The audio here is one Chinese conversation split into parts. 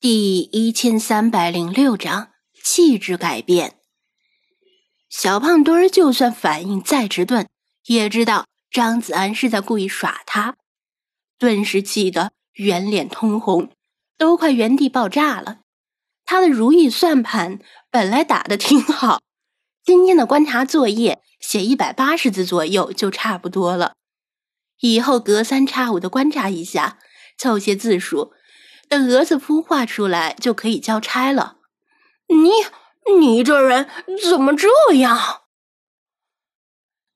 第一千三百零六章气质改变。小胖墩儿就算反应再迟钝，也知道张子安是在故意耍他，顿时气得圆脸通红，都快原地爆炸了。他的如意算盘本来打的挺好，今天的观察作业写一百八十字左右就差不多了，以后隔三差五的观察一下，凑些字数。等蛾子孵化出来就可以交差了。你你这人怎么这样？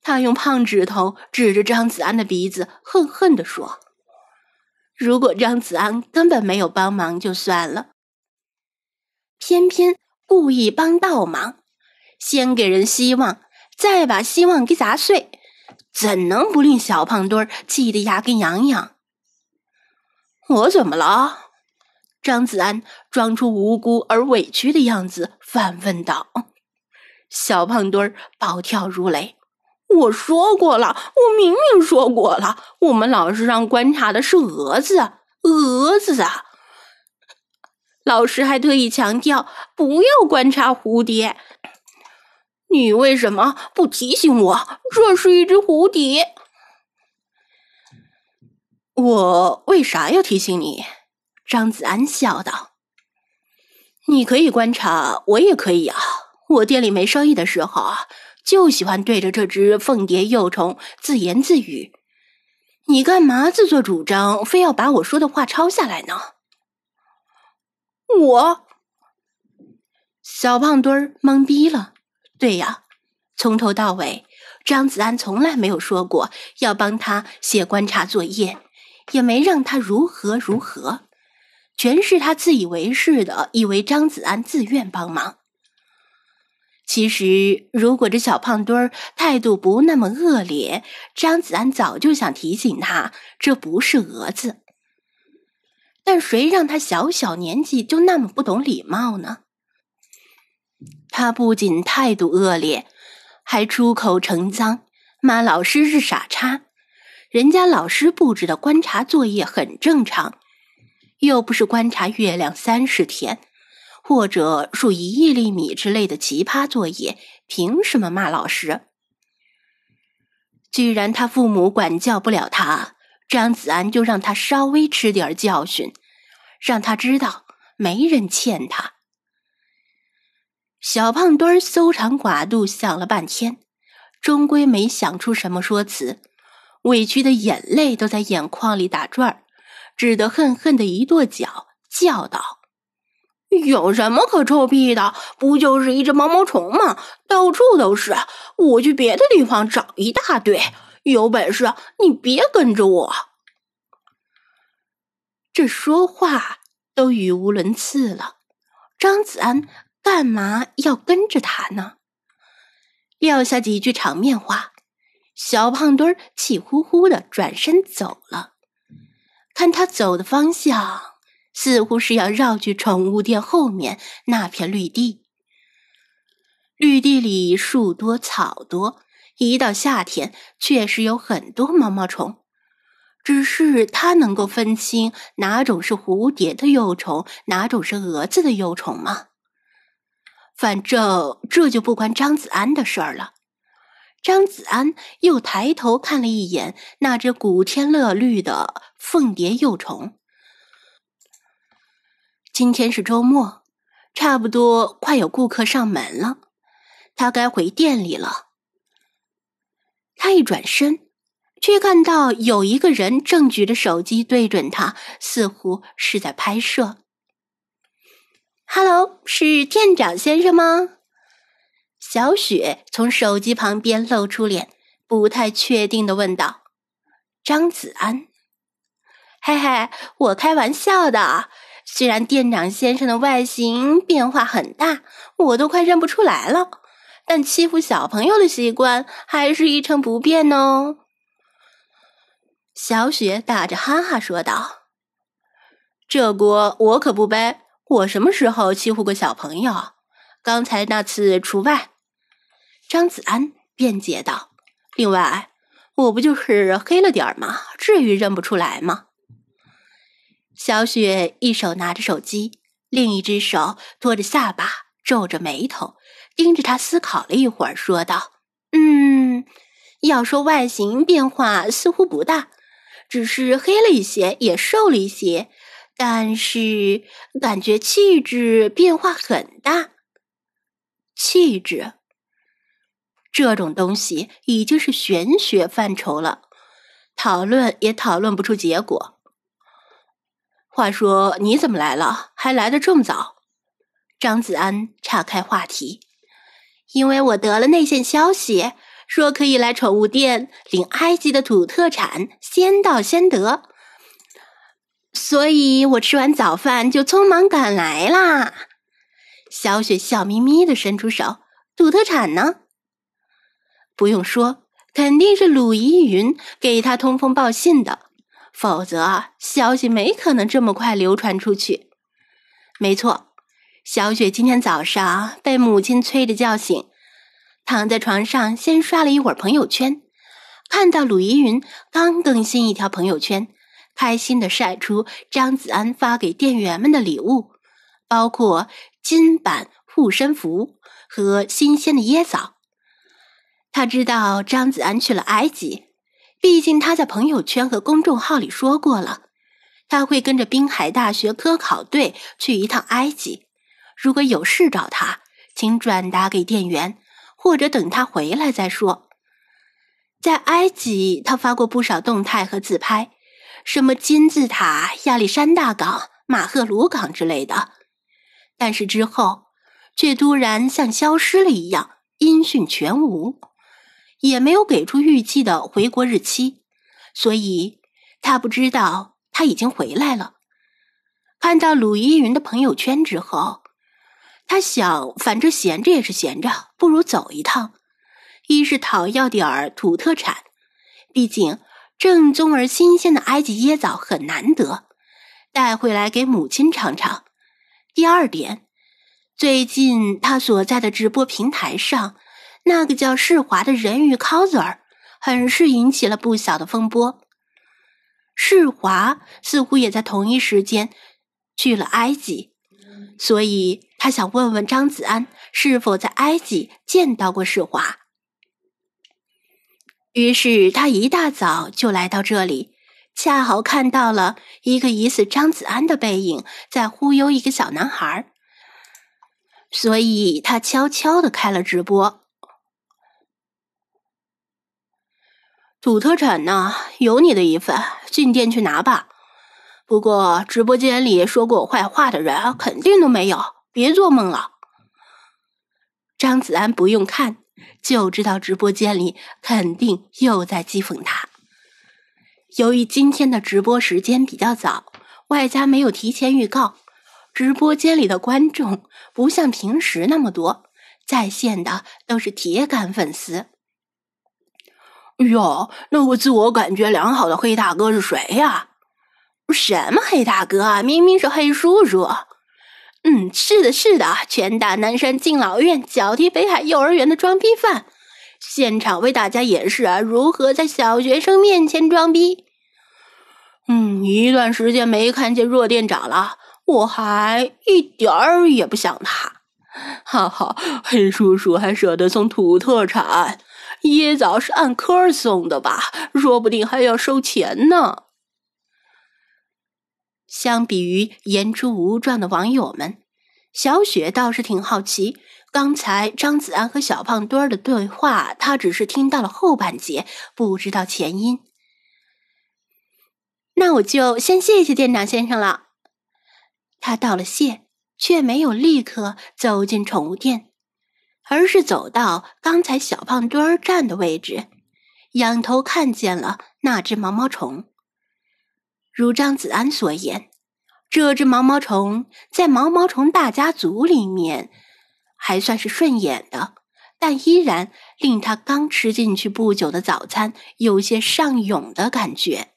他用胖指头指着张子安的鼻子，恨恨地说：“如果张子安根本没有帮忙就算了，偏偏故意帮倒忙，先给人希望，再把希望给砸碎，怎能不令小胖墩儿气得牙根痒痒？我怎么了？”张子安装出无辜而委屈的样子，反问道：“小胖墩儿暴跳如雷。我说过了，我明明说过了，我们老师让观察的是蛾子，蛾子啊！老师还特意强调不要观察蝴蝶。你为什么不提醒我这是一只蝴蝶？我为啥要提醒你？”张子安笑道：“你可以观察，我也可以啊。我店里没生意的时候啊，就喜欢对着这只凤蝶幼虫自言自语。你干嘛自作主张，非要把我说的话抄下来呢？”我小胖墩儿懵逼了。对呀，从头到尾，张子安从来没有说过要帮他写观察作业，也没让他如何如何。全是他自以为是的，以为张子安自愿帮忙。其实，如果这小胖墩儿态度不那么恶劣，张子安早就想提醒他，这不是蛾子。但谁让他小小年纪就那么不懂礼貌呢？他不仅态度恶劣，还出口成脏，骂老师是傻叉。人家老师布置的观察作业很正常。又不是观察月亮三十天，或者数一亿粒米之类的奇葩作业，凭什么骂老师？既然他父母管教不了他，张子安就让他稍微吃点教训，让他知道没人欠他。小胖墩儿搜肠刮肚想了半天，终归没想出什么说辞，委屈的眼泪都在眼眶里打转儿。只得恨恨的一跺脚，叫道：“有什么可臭屁的？不就是一只毛毛虫吗？到处都是，我去别的地方找一大堆。有本事你别跟着我！”这说话都语无伦次了，张子安干嘛要跟着他呢？撂下几句场面话，小胖墩儿气呼呼的转身走了。看他走的方向，似乎是要绕去宠物店后面那片绿地。绿地里树多草多，一到夏天确实有很多毛毛虫。只是他能够分清哪种是蝴蝶的幼虫，哪种是蛾子的幼虫吗？反正这就不关张子安的事儿了。张子安又抬头看了一眼那只古天乐绿的凤蝶幼虫。今天是周末，差不多快有顾客上门了，他该回店里了。他一转身，却看到有一个人正举着手机对准他，似乎是在拍摄。“Hello，是店长先生吗？”小雪从手机旁边露出脸，不太确定的问道：“张子安，嘿嘿，我开玩笑的。虽然店长先生的外形变化很大，我都快认不出来了，但欺负小朋友的习惯还是一成不变哦。”小雪打着哈哈说道：“这锅我可不背，我什么时候欺负过小朋友？刚才那次除外。”张子安辩解道：“另外，我不就是黑了点儿吗？至于认不出来吗？”小雪一手拿着手机，另一只手托着下巴，皱着眉头，盯着他思考了一会儿，说道：“嗯，要说外形变化似乎不大，只是黑了一些，也瘦了一些。但是感觉气质变化很大。气质这种东西已经是玄学范畴了，讨论也讨论不出结果。”话说你怎么来了？还来的这么早？张子安岔开话题，因为我得了内线消息，说可以来宠物店领埃及的土特产，先到先得，所以我吃完早饭就匆忙赶来啦。小雪笑眯眯的伸出手，土特产呢？不用说，肯定是鲁依云给他通风报信的。否则，消息没可能这么快流传出去。没错，小雪今天早上被母亲催着叫醒，躺在床上先刷了一会儿朋友圈，看到鲁依云刚更新一条朋友圈，开心的晒出张子安发给店员们的礼物，包括金版护身符和新鲜的椰枣。他知道张子安去了埃及。毕竟他在朋友圈和公众号里说过了，他会跟着滨海大学科考队去一趟埃及。如果有事找他，请转达给店员，或者等他回来再说。在埃及，他发过不少动态和自拍，什么金字塔、亚历山大港、马赫鲁港之类的。但是之后，却突然像消失了一样，音讯全无。也没有给出预计的回国日期，所以他不知道他已经回来了。看到鲁依云的朋友圈之后，他想，反正闲着也是闲着，不如走一趟。一是讨要点儿土特产，毕竟正宗而新鲜的埃及椰枣很难得，带回来给母亲尝尝。第二点，最近他所在的直播平台上。那个叫世华的人鱼 coser，很是引起了不小的风波。世华似乎也在同一时间去了埃及，所以他想问问张子安是否在埃及见到过世华。于是他一大早就来到这里，恰好看到了一个疑似张子安的背影在忽悠一个小男孩，所以他悄悄的开了直播。土特产呢？有你的一份，进店去拿吧。不过直播间里说过我坏话的人，肯定都没有，别做梦了。张子安不用看就知道，直播间里肯定又在讥讽他。由于今天的直播时间比较早，外加没有提前预告，直播间里的观众不像平时那么多，在线的都是铁杆粉丝。哟，那个自我感觉良好的黑大哥是谁呀？什么黑大哥啊？明明是黑叔叔。嗯，是的，是的，拳打南山敬老院，脚踢北海幼儿园的装逼犯，现场为大家演示啊如何在小学生面前装逼。嗯，一段时间没看见弱店长了，我还一点儿也不想他。哈哈，黑叔叔还舍得送土特产。椰枣是按颗送的吧？说不定还要收钱呢。相比于言出无状的网友们，小雪倒是挺好奇。刚才张子安和小胖墩儿的对话，她只是听到了后半截，不知道前因。那我就先谢谢店长先生了。他道了谢，却没有立刻走进宠物店。而是走到刚才小胖墩儿站的位置，仰头看见了那只毛毛虫。如张子安所言，这只毛毛虫在毛毛虫大家族里面还算是顺眼的，但依然令他刚吃进去不久的早餐有些上涌的感觉。